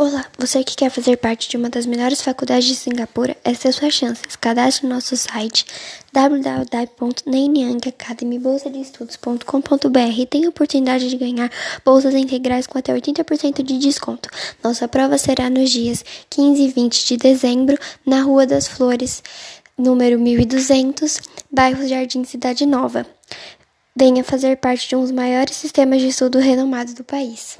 Olá, você que quer fazer parte de uma das melhores faculdades de Singapura, essa é a sua chance. Cadastre no nosso site www.nanyangacademybolsadeestudos.com.br e tenha a oportunidade de ganhar bolsas integrais com até 80% de desconto. Nossa prova será nos dias 15 e 20 de dezembro, na Rua das Flores, número 1200, bairro Jardim Cidade Nova. Venha fazer parte de um dos maiores sistemas de estudo renomados do país.